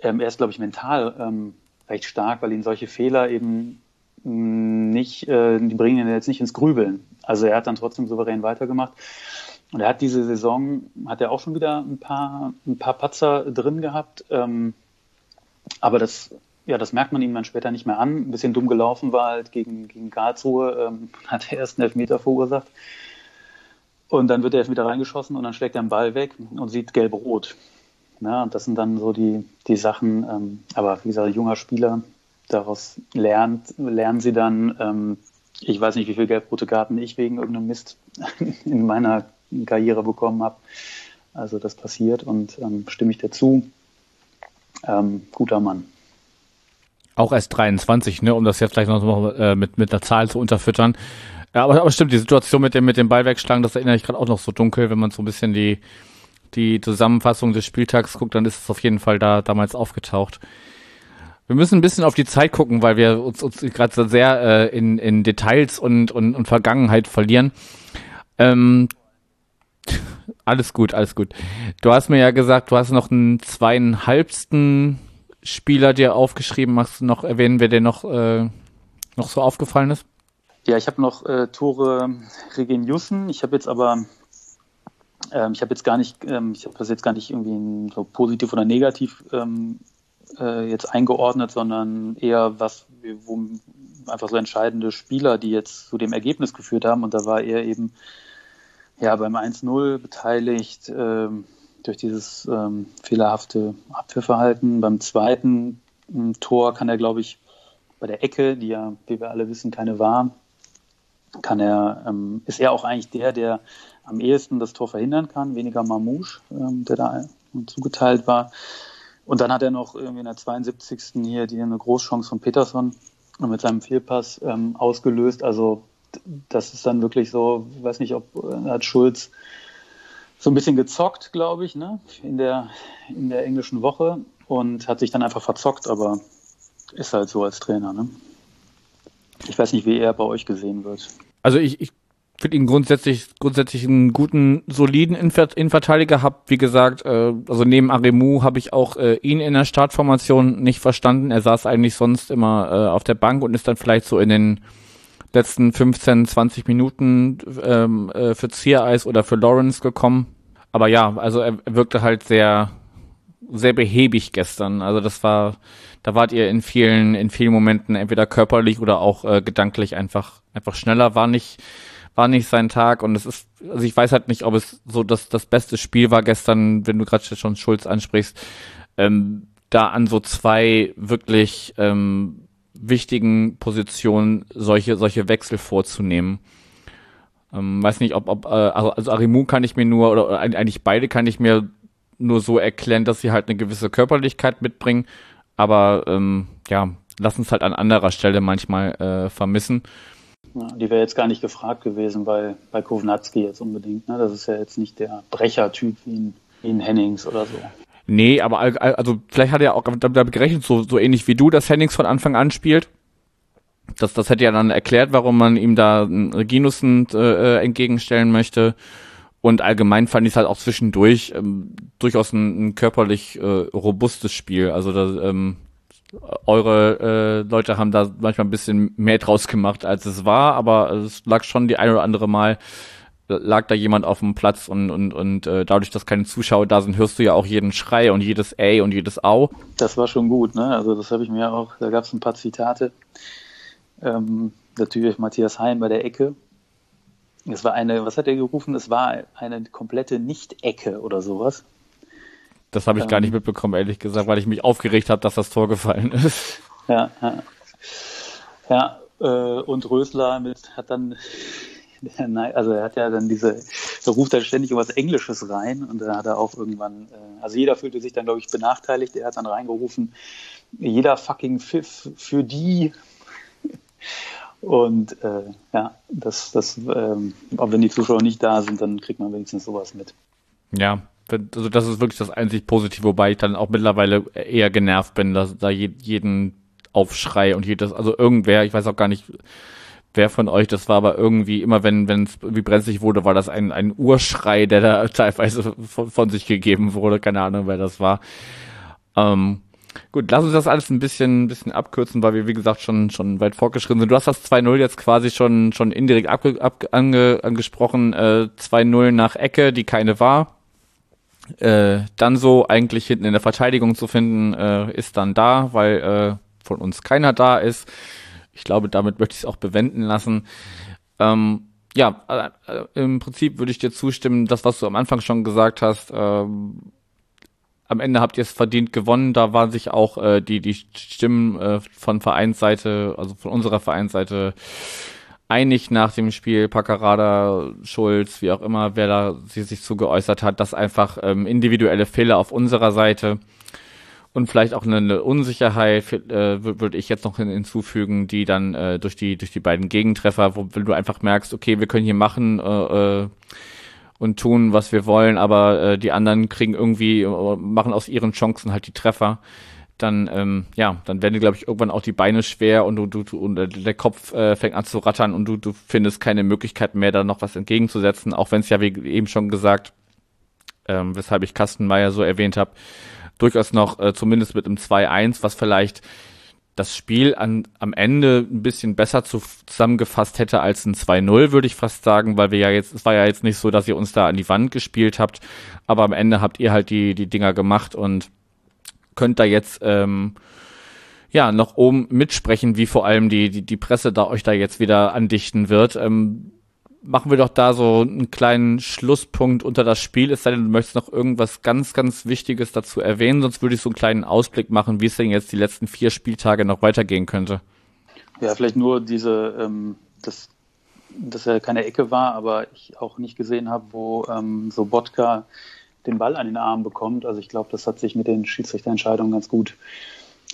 ähm, er ist, glaube ich, mental ähm, recht stark, weil ihn solche Fehler eben mm, nicht, äh, die bringen ihn jetzt nicht ins Grübeln. Also er hat dann trotzdem souverän weitergemacht. Und er hat diese Saison, hat er auch schon wieder ein paar, ein paar Patzer drin gehabt. Ähm, aber das ja, das merkt man ihm dann später nicht mehr an. Ein bisschen dumm gelaufen war halt gegen, gegen Karlsruhe, ähm, hat er erst einen Elfmeter verursacht. Und dann wird er wieder reingeschossen und dann schlägt er den Ball weg und sieht gelb-rot. Ja, und das sind dann so die, die Sachen. Ähm, aber wie gesagt, junger Spieler, daraus lernt, lernen sie dann, ähm, ich weiß nicht, wie viele gelb-rote Karten ich wegen irgendeinem Mist in meiner Karriere bekommen habe. Also das passiert und ähm, stimme ich dazu. Ähm, guter Mann. Auch erst 23, ne, um das jetzt vielleicht noch äh, mit, mit einer Zahl zu unterfüttern. Ja, aber, aber stimmt, die Situation mit dem, mit dem Ball wegschlagen, das erinnere ich gerade auch noch so dunkel, wenn man so ein bisschen die, die Zusammenfassung des Spieltags guckt, dann ist es auf jeden Fall da damals aufgetaucht. Wir müssen ein bisschen auf die Zeit gucken, weil wir uns, uns gerade sehr äh, in, in Details und, und, und Vergangenheit verlieren. Ähm, alles gut, alles gut. Du hast mir ja gesagt, du hast noch einen zweieinhalbsten Spieler dir aufgeschrieben? Magst du noch erwähnen, wer dir noch, äh, noch so aufgefallen ist? Ja, ich habe noch äh, Tore Regeniussen. Ich habe jetzt aber, ähm, ich habe jetzt gar nicht, ähm, ich habe das jetzt gar nicht irgendwie so positiv oder negativ ähm, äh, jetzt eingeordnet, sondern eher was, wo einfach so entscheidende Spieler, die jetzt zu dem Ergebnis geführt haben. Und da war er eben ja beim 1-0 beteiligt. Ähm, durch dieses ähm, fehlerhafte Abwehrverhalten. Beim zweiten ähm, Tor kann er, glaube ich, bei der Ecke, die ja, wie wir alle wissen, keine war, kann er, ähm, ist er auch eigentlich der, der am ehesten das Tor verhindern kann, weniger Mamouche, ähm, der da zugeteilt war. Und dann hat er noch irgendwie in der 72. hier die eine Großchance von Peterson mit seinem Fehlpass ähm, ausgelöst. Also das ist dann wirklich so, ich weiß nicht, ob äh, hat Schulz so ein bisschen gezockt, glaube ich, ne? in, der, in der englischen Woche und hat sich dann einfach verzockt, aber ist halt so als Trainer. Ne? Ich weiß nicht, wie er bei euch gesehen wird. Also ich, ich finde ihn grundsätzlich, grundsätzlich einen guten, soliden Innenverteidiger. Hab, wie gesagt, äh, also neben Aremu habe ich auch äh, ihn in der Startformation nicht verstanden. Er saß eigentlich sonst immer äh, auf der Bank und ist dann vielleicht so in den letzten 15, 20 Minuten ähm, äh, für Ziereis oder für Lawrence gekommen. Aber ja, also er wirkte halt sehr, sehr behäbig gestern. Also das war, da wart ihr in vielen, in vielen Momenten entweder körperlich oder auch äh, gedanklich einfach, einfach schneller. War nicht, war nicht sein Tag und es ist, also ich weiß halt nicht, ob es so das, das beste Spiel war gestern, wenn du gerade schon Schulz ansprichst, ähm, da an so zwei wirklich ähm, wichtigen Positionen solche, solche Wechsel vorzunehmen. Ähm, weiß nicht, ob, ob äh, also, also Arimu kann ich mir nur, oder eigentlich beide kann ich mir nur so erklären, dass sie halt eine gewisse Körperlichkeit mitbringen, aber ähm, ja, lassen es halt an anderer Stelle manchmal äh, vermissen. Ja, die wäre jetzt gar nicht gefragt gewesen bei, bei Kovnatski jetzt unbedingt. Ne? Das ist ja jetzt nicht der Brechertyp wie ein, wie ein Hennings oder so. Nee, aber also vielleicht hat er auch damit gerechnet, so, so ähnlich wie du, dass Hennings von Anfang an spielt. Das, das hätte ja dann erklärt, warum man ihm da Reginussen äh, entgegenstellen möchte. Und allgemein fand ich es halt auch zwischendurch ähm, durchaus ein, ein körperlich äh, robustes Spiel. Also da, ähm, eure äh, Leute haben da manchmal ein bisschen mehr draus gemacht, als es war, aber es lag schon die ein oder andere Mal lag da jemand auf dem Platz und, und, und äh, dadurch, dass keine Zuschauer da sind, hörst du ja auch jeden Schrei und jedes Ey und jedes Au. Das war schon gut, ne? Also das habe ich mir auch, da gab es ein paar Zitate. Ähm, natürlich Matthias Hein bei der Ecke. Es war eine, was hat er gerufen? Es war eine komplette Nicht-Ecke oder sowas. Das habe ich ähm, gar nicht mitbekommen, ehrlich gesagt, weil ich mich aufgeregt habe, dass das Tor gefallen ist. Ja, ja. Ja, äh, und Rösler mit, hat dann also er hat ja dann diese, da ruft er ständig irgendwas Englisches rein und da hat er auch irgendwann, äh, also jeder fühlte sich dann, glaube ich, benachteiligt. Er hat dann reingerufen, jeder fucking Pfiff für die. Und äh, ja, das, das, ähm, aber wenn die Zuschauer nicht da sind, dann kriegt man wenigstens sowas mit. Ja, also das ist wirklich das einzig Positive, wobei ich dann auch mittlerweile eher genervt bin, dass da jeden Aufschrei und jedes, also irgendwer, ich weiß auch gar nicht, wer von euch das war, aber irgendwie immer, wenn wenn es irgendwie brenzlig wurde, war das ein, ein Urschrei, der da teilweise von, von sich gegeben wurde. Keine Ahnung, wer das war. Ähm, gut, lass uns das alles ein bisschen, ein bisschen abkürzen, weil wir, wie gesagt, schon, schon weit fortgeschritten sind. Du hast das 2-0 jetzt quasi schon, schon indirekt ab, ab, ange, angesprochen. Äh, 2-0 nach Ecke, die keine war. Äh, dann so eigentlich hinten in der Verteidigung zu finden, äh, ist dann da, weil äh, von uns keiner da ist. Ich glaube, damit möchte ich es auch bewenden lassen. Ähm, ja, äh, äh, im Prinzip würde ich dir zustimmen, das, was du am Anfang schon gesagt hast. Ähm, am Ende habt ihr es verdient gewonnen. Da waren sich auch äh, die, die Stimmen äh, von Vereinsseite, also von unserer Vereinsseite, einig nach dem Spiel. Paccarada, Schulz, wie auch immer, wer da sich zu geäußert hat, dass einfach ähm, individuelle Fehler auf unserer Seite und vielleicht auch eine, Unsicherheit äh, würde ich jetzt noch hinzufügen, die dann äh, durch die durch die beiden Gegentreffer, wo du einfach merkst, okay, wir können hier machen äh, äh, und tun, was wir wollen, aber äh, die anderen kriegen irgendwie äh, machen aus ihren Chancen halt die Treffer, dann ähm, ja, dann werden glaube ich irgendwann auch die Beine schwer und du, du, du und der Kopf fängt an zu rattern und du du findest keine Möglichkeit mehr, da noch was entgegenzusetzen, auch wenn es ja wie eben schon gesagt, ähm, weshalb ich Kastenmeier so erwähnt habe durchaus noch äh, zumindest mit einem 2-1, was vielleicht das Spiel an, am Ende ein bisschen besser zu, zusammengefasst hätte als ein 2-0, würde ich fast sagen, weil wir ja jetzt, es war ja jetzt nicht so, dass ihr uns da an die Wand gespielt habt, aber am Ende habt ihr halt die, die Dinger gemacht und könnt da jetzt ähm, ja noch oben mitsprechen, wie vor allem die, die, die Presse da euch da jetzt wieder andichten wird. Ähm, machen wir doch da so einen kleinen Schlusspunkt unter das Spiel. Es sei denn, du möchtest noch irgendwas ganz, ganz Wichtiges dazu erwähnen, sonst würde ich so einen kleinen Ausblick machen, wie es denn jetzt die letzten vier Spieltage noch weitergehen könnte. Ja, vielleicht nur diese, ähm, dass, dass er keine Ecke war, aber ich auch nicht gesehen habe, wo ähm, so Bodka den Ball an den Arm bekommt. Also ich glaube, das hat sich mit den Schiedsrichterentscheidungen ganz gut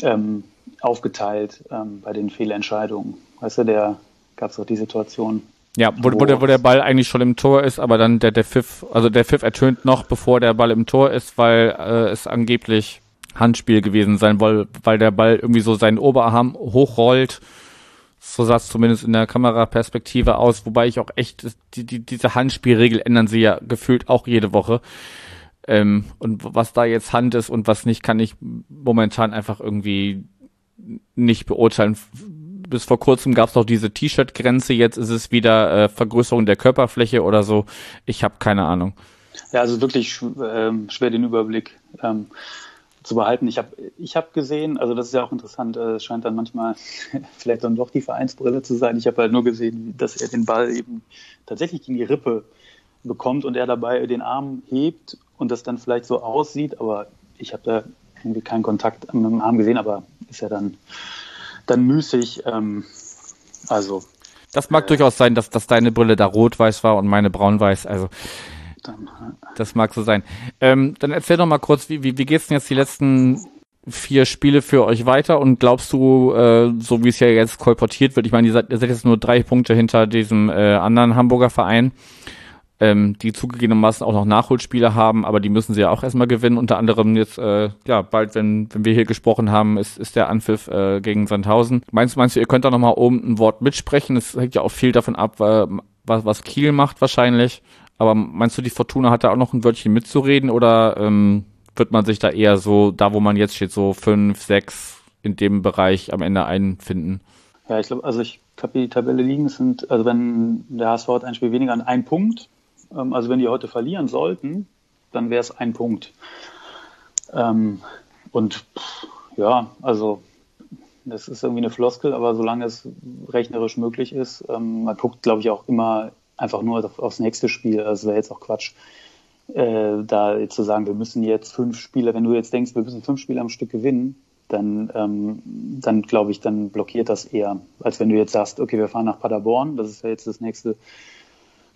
ähm, aufgeteilt ähm, bei den Fehlentscheidungen. Weißt du, der gab es auch die Situation, ja, wo, wo, der, wo der Ball eigentlich schon im Tor ist, aber dann der, der Pfiff, also der Pfiff ertönt noch, bevor der Ball im Tor ist, weil äh, es angeblich Handspiel gewesen sein, weil, weil der Ball irgendwie so seinen Oberarm hochrollt, So sah es zumindest in der Kameraperspektive aus, wobei ich auch echt, die, die, diese Handspielregel ändern sie ja gefühlt auch jede Woche. Ähm, und was da jetzt Hand ist und was nicht, kann ich momentan einfach irgendwie nicht beurteilen. Bis vor kurzem gab es noch diese T-Shirt-Grenze, jetzt ist es wieder äh, Vergrößerung der Körperfläche oder so. Ich habe keine Ahnung. Ja, also wirklich sch äh, schwer den Überblick ähm, zu behalten. Ich habe ich hab gesehen, also das ist ja auch interessant, äh, es scheint dann manchmal vielleicht dann doch die Vereinsbrille zu sein. Ich habe halt nur gesehen, dass er den Ball eben tatsächlich gegen die Rippe bekommt und er dabei den Arm hebt und das dann vielleicht so aussieht, aber ich habe da irgendwie keinen Kontakt mit dem Arm gesehen, aber ist ja dann, dann müßig. Ähm, also. Das mag äh, durchaus sein, dass, dass deine Brille da rot-weiß war und meine braun-weiß. Also dann, das mag so sein. Ähm, dann erzähl doch mal kurz, wie, wie, wie geht's denn jetzt die letzten vier Spiele für euch weiter und glaubst du, äh, so wie es ja jetzt kolportiert wird, ich meine, ihr seid, ihr seid jetzt nur drei Punkte hinter diesem äh, anderen Hamburger Verein, ähm, die zugegebenermaßen auch noch Nachholspiele haben, aber die müssen sie ja auch erstmal gewinnen. Unter anderem jetzt, äh, ja, bald, wenn, wenn wir hier gesprochen haben, ist, ist der Anpfiff äh, gegen Sandhausen. Meinst, meinst du, ihr könnt da nochmal oben ein Wort mitsprechen? Es hängt ja auch viel davon ab, äh, was, was Kiel macht wahrscheinlich. Aber meinst du, die Fortuna hat da auch noch ein Wörtchen mitzureden oder ähm, wird man sich da eher so, da wo man jetzt steht, so fünf, sechs in dem Bereich am Ende einfinden? Ja, ich glaube, also ich habe die Tabelle liegen, sind, also wenn der HSV hat ein Spiel weniger an ein Punkt, ähm, also wenn die heute verlieren sollten, dann wäre es ein Punkt. Ähm, und ja, also das ist irgendwie eine Floskel, aber solange es rechnerisch möglich ist, ähm, man guckt, glaube ich, auch immer einfach nur auf, aufs nächste Spiel. Also es wäre jetzt auch Quatsch, äh, da jetzt zu sagen, wir müssen jetzt fünf Spiele, wenn du jetzt denkst, wir müssen fünf Spiele am Stück gewinnen, dann, ähm, dann glaube ich, dann blockiert das eher, als wenn du jetzt sagst, okay, wir fahren nach Paderborn, das ist ja jetzt das nächste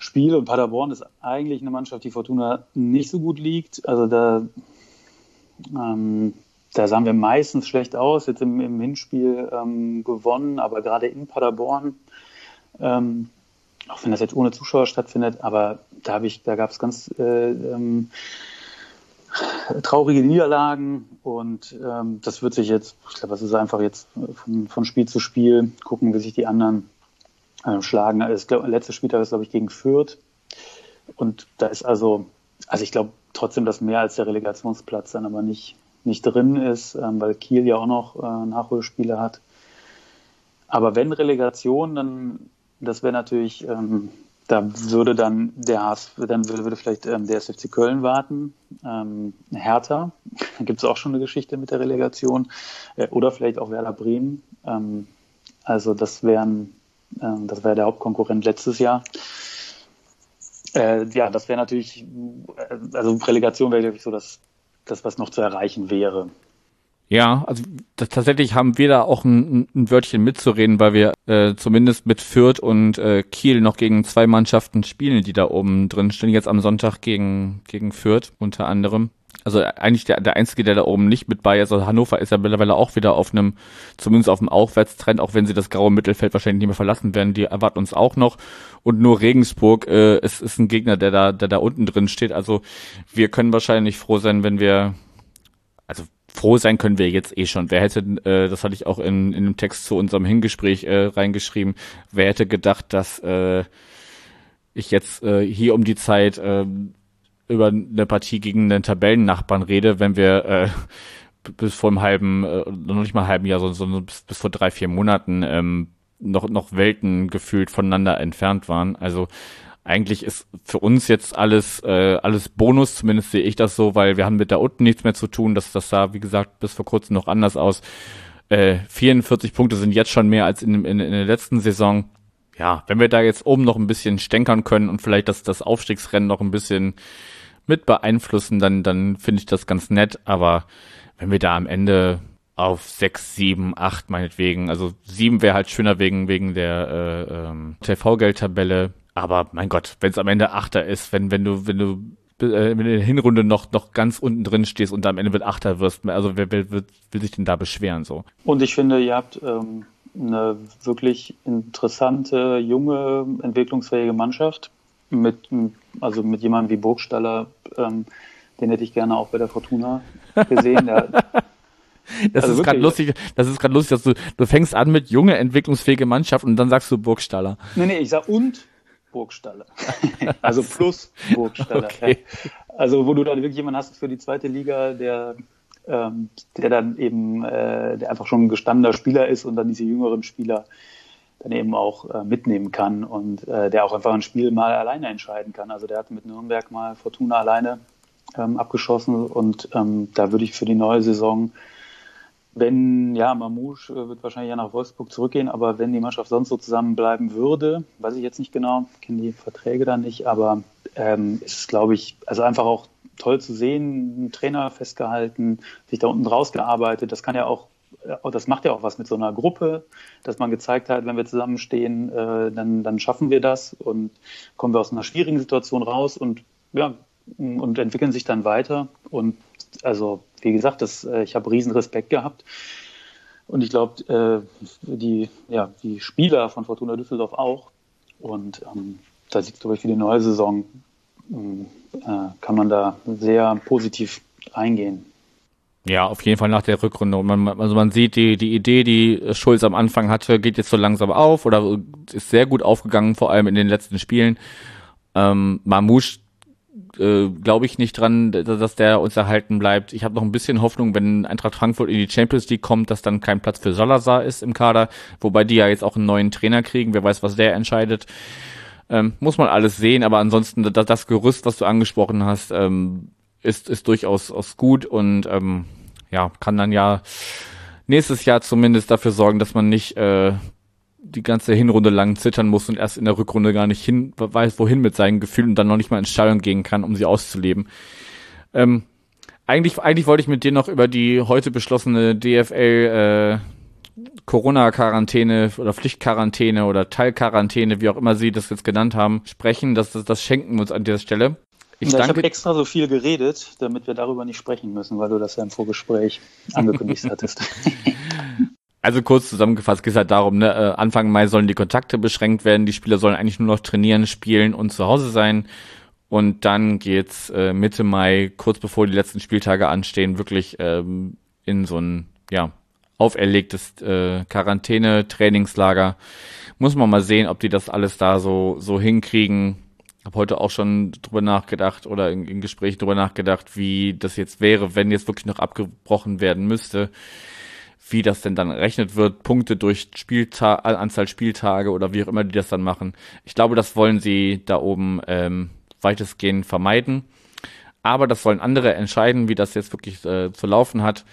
Spiel und Paderborn ist eigentlich eine Mannschaft, die Fortuna nicht so gut liegt. Also da, ähm, da sahen wir meistens schlecht aus, jetzt im, im Hinspiel ähm, gewonnen, aber gerade in Paderborn, ähm, auch wenn das jetzt ohne Zuschauer stattfindet, aber da habe ich, da gab es ganz äh, ähm, traurige Niederlagen und ähm, das wird sich jetzt, ich glaube, das ist einfach jetzt von, von Spiel zu Spiel gucken, wie sich die anderen äh, schlagen. Das letzte Spieltag ist, glaube ich, gegen Fürth. Und da ist also, also ich glaube trotzdem, dass mehr als der Relegationsplatz dann aber nicht, nicht drin ist, ähm, weil Kiel ja auch noch äh, Nachholspiele hat. Aber wenn Relegation, dann das wäre natürlich, ähm, da würde dann der HSV, dann würde, würde vielleicht ähm, der SFC Köln warten, ähm, Hertha, da gibt es auch schon eine Geschichte mit der Relegation, äh, oder vielleicht auch Werder Bremen. Ähm, also das wären ähm, das wäre der Hauptkonkurrent letztes Jahr. Äh, ja, das wäre natürlich, äh, also Relegation wäre natürlich so das, das, was noch zu erreichen wäre. Ja, also das, tatsächlich haben wir da auch ein, ein Wörtchen mitzureden, weil wir äh, zumindest mit Fürth und äh, Kiel noch gegen zwei Mannschaften spielen, die da oben drin stehen. Jetzt am Sonntag gegen, gegen Fürth unter anderem also eigentlich der, der Einzige, der da oben nicht mit bei ist. Also Hannover ist ja mittlerweile auch wieder auf einem, zumindest auf einem Aufwärtstrend, auch wenn sie das graue Mittelfeld wahrscheinlich nicht mehr verlassen werden. Die erwarten uns auch noch. Und nur Regensburg äh, ist, ist ein Gegner, der da, der da unten drin steht. Also wir können wahrscheinlich froh sein, wenn wir, also froh sein können wir jetzt eh schon. Wer hätte, äh, das hatte ich auch in, in dem Text zu unserem Hingespräch äh, reingeschrieben, wer hätte gedacht, dass äh, ich jetzt äh, hier um die Zeit äh, über eine Partie gegen den Tabellennachbarn rede, wenn wir äh, bis vor einem halben, äh, noch nicht mal halben Jahr, sondern so bis, bis vor drei, vier Monaten ähm, noch, noch Welten gefühlt voneinander entfernt waren. Also eigentlich ist für uns jetzt alles, äh, alles Bonus, zumindest sehe ich das so, weil wir haben mit da unten nichts mehr zu tun. Das, das sah, wie gesagt, bis vor kurzem noch anders aus. Äh, 44 Punkte sind jetzt schon mehr als in, in, in der letzten Saison. Ja, wenn wir da jetzt oben noch ein bisschen stänkern können und vielleicht das, das Aufstiegsrennen noch ein bisschen mit beeinflussen, dann, dann finde ich das ganz nett. Aber wenn wir da am Ende auf sechs, sieben, acht meinetwegen, also sieben wäre halt schöner wegen, wegen der äh, ähm, TV-Geldtabelle. Aber mein Gott, wenn es am Ende Achter ist, wenn, wenn du, wenn du äh, wenn du in der Hinrunde noch, noch ganz unten drin stehst und am Ende wird Achter wirst, also wer, wer will, will sich denn da beschweren so? Und ich finde, ihr habt ähm, eine wirklich interessante, junge, entwicklungsfähige Mannschaft mit, also mit jemandem wie Burgstaller, ähm, den hätte ich gerne auch bei der Fortuna gesehen. Der, Das also ist gerade lustig, das ist gerade lustig, dass du, du fängst an mit junge, entwicklungsfähige Mannschaft und dann sagst du Burgstaller. Nee, nee, ich sag und Burgstaller. also plus Burgstaller. Okay. Also wo du dann wirklich jemanden hast für die zweite Liga, der ähm, der dann eben, äh, der einfach schon ein gestandener Spieler ist und dann diese jüngeren Spieler dann eben auch äh, mitnehmen kann und äh, der auch einfach ein Spiel mal alleine entscheiden kann. Also der hat mit Nürnberg mal Fortuna alleine ähm, abgeschossen und ähm, da würde ich für die neue Saison, wenn, ja, Mamouche äh, wird wahrscheinlich ja nach Wolfsburg zurückgehen, aber wenn die Mannschaft sonst so zusammenbleiben würde, weiß ich jetzt nicht genau, kenne die Verträge da nicht, aber ähm, ist glaube ich, also einfach auch toll zu sehen, ein Trainer festgehalten, sich da unten rausgearbeitet. Das kann ja auch, äh, das macht ja auch was mit so einer Gruppe, dass man gezeigt hat, wenn wir zusammenstehen, äh, dann, dann schaffen wir das und kommen wir aus einer schwierigen Situation raus und ja, und entwickeln sich dann weiter. Und also, wie gesagt, das, äh, ich habe riesen Respekt gehabt. Und ich glaube, äh, die, ja, die Spieler von Fortuna Düsseldorf auch. Und ähm, da sieht glaube ich, für die neue Saison äh, kann man da sehr positiv eingehen. Ja, auf jeden Fall nach der Rückrunde. Und man, also man sieht, die, die Idee, die Schulz am Anfang hatte, geht jetzt so langsam auf oder ist sehr gut aufgegangen, vor allem in den letzten Spielen. Ähm, Mamouche äh, glaube ich nicht dran, dass der uns erhalten bleibt. Ich habe noch ein bisschen Hoffnung, wenn Eintracht Frankfurt in die Champions League kommt, dass dann kein Platz für Salazar ist im Kader, wobei die ja jetzt auch einen neuen Trainer kriegen. Wer weiß, was der entscheidet. Ähm, muss man alles sehen, aber ansonsten das, das Gerüst, was du angesprochen hast, ähm, ist, ist durchaus aus gut und ähm, ja, kann dann ja nächstes Jahr zumindest dafür sorgen, dass man nicht äh, die ganze Hinrunde lang zittern muss und erst in der Rückrunde gar nicht hin weiß, wohin mit seinen Gefühlen und dann noch nicht mal ins Stadion gehen kann, um sie auszuleben. Ähm, eigentlich, eigentlich wollte ich mit dir noch über die heute beschlossene DFL äh, Corona-Quarantäne oder Pflichtquarantäne oder Teilquarantäne, wie auch immer sie das jetzt genannt haben, sprechen. Das, das, das schenken wir uns an dieser Stelle. Ich, ja, ich habe extra so viel geredet, damit wir darüber nicht sprechen müssen, weil du das ja im Vorgespräch angekündigt hattest. Also kurz zusammengefasst geht es halt darum, ne, äh, Anfang Mai sollen die Kontakte beschränkt werden, die Spieler sollen eigentlich nur noch trainieren, spielen und zu Hause sein. Und dann geht's äh, Mitte Mai, kurz bevor die letzten Spieltage anstehen, wirklich ähm, in so ein ja, auferlegtes äh, Quarantäne-Trainingslager. Muss man mal sehen, ob die das alles da so, so hinkriegen. Hab heute auch schon drüber nachgedacht oder in, in Gesprächen drüber nachgedacht, wie das jetzt wäre, wenn jetzt wirklich noch abgebrochen werden müsste wie das denn dann errechnet wird, Punkte durch Spielta Anzahl Spieltage oder wie auch immer die das dann machen. Ich glaube, das wollen sie da oben ähm, weitestgehend vermeiden. Aber das sollen andere entscheiden, wie das jetzt wirklich äh, zu laufen hat.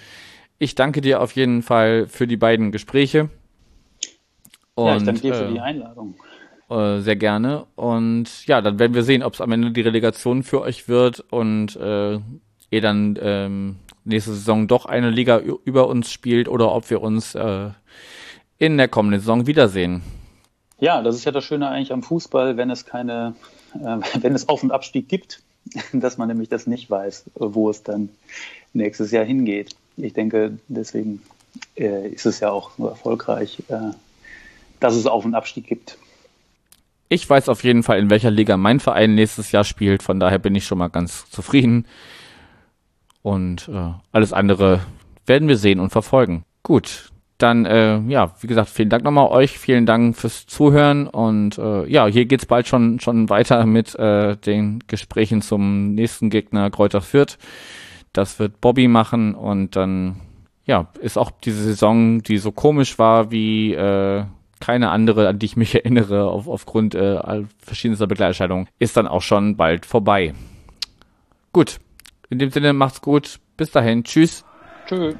Ich danke dir auf jeden Fall für die beiden Gespräche. Und, ja, ich danke dir für äh, die Einladung. Äh, sehr gerne. Und ja, dann werden wir sehen, ob es am Ende die Relegation für euch wird und äh, ihr dann ähm, nächste Saison doch eine Liga über uns spielt oder ob wir uns äh, in der kommenden Saison wiedersehen. Ja, das ist ja das Schöne eigentlich am Fußball, wenn es keine, äh, wenn es Auf- und Abstieg gibt, dass man nämlich das nicht weiß, wo es dann nächstes Jahr hingeht. Ich denke, deswegen äh, ist es ja auch so erfolgreich, äh, dass es Auf- und Abstieg gibt. Ich weiß auf jeden Fall, in welcher Liga mein Verein nächstes Jahr spielt. Von daher bin ich schon mal ganz zufrieden. Und äh, alles andere werden wir sehen und verfolgen. Gut, dann, äh, ja, wie gesagt, vielen Dank nochmal euch, vielen Dank fürs Zuhören und äh, ja, hier geht's bald schon, schon weiter mit äh, den Gesprächen zum nächsten Gegner Kräuter Fürth. Das wird Bobby machen und dann, ja, ist auch diese Saison, die so komisch war wie äh, keine andere, an die ich mich erinnere, auf, aufgrund äh, verschiedenster Begleiterscheinungen, ist dann auch schon bald vorbei. Gut, in dem Sinne, macht's gut. Bis dahin. Tschüss. Tschüss.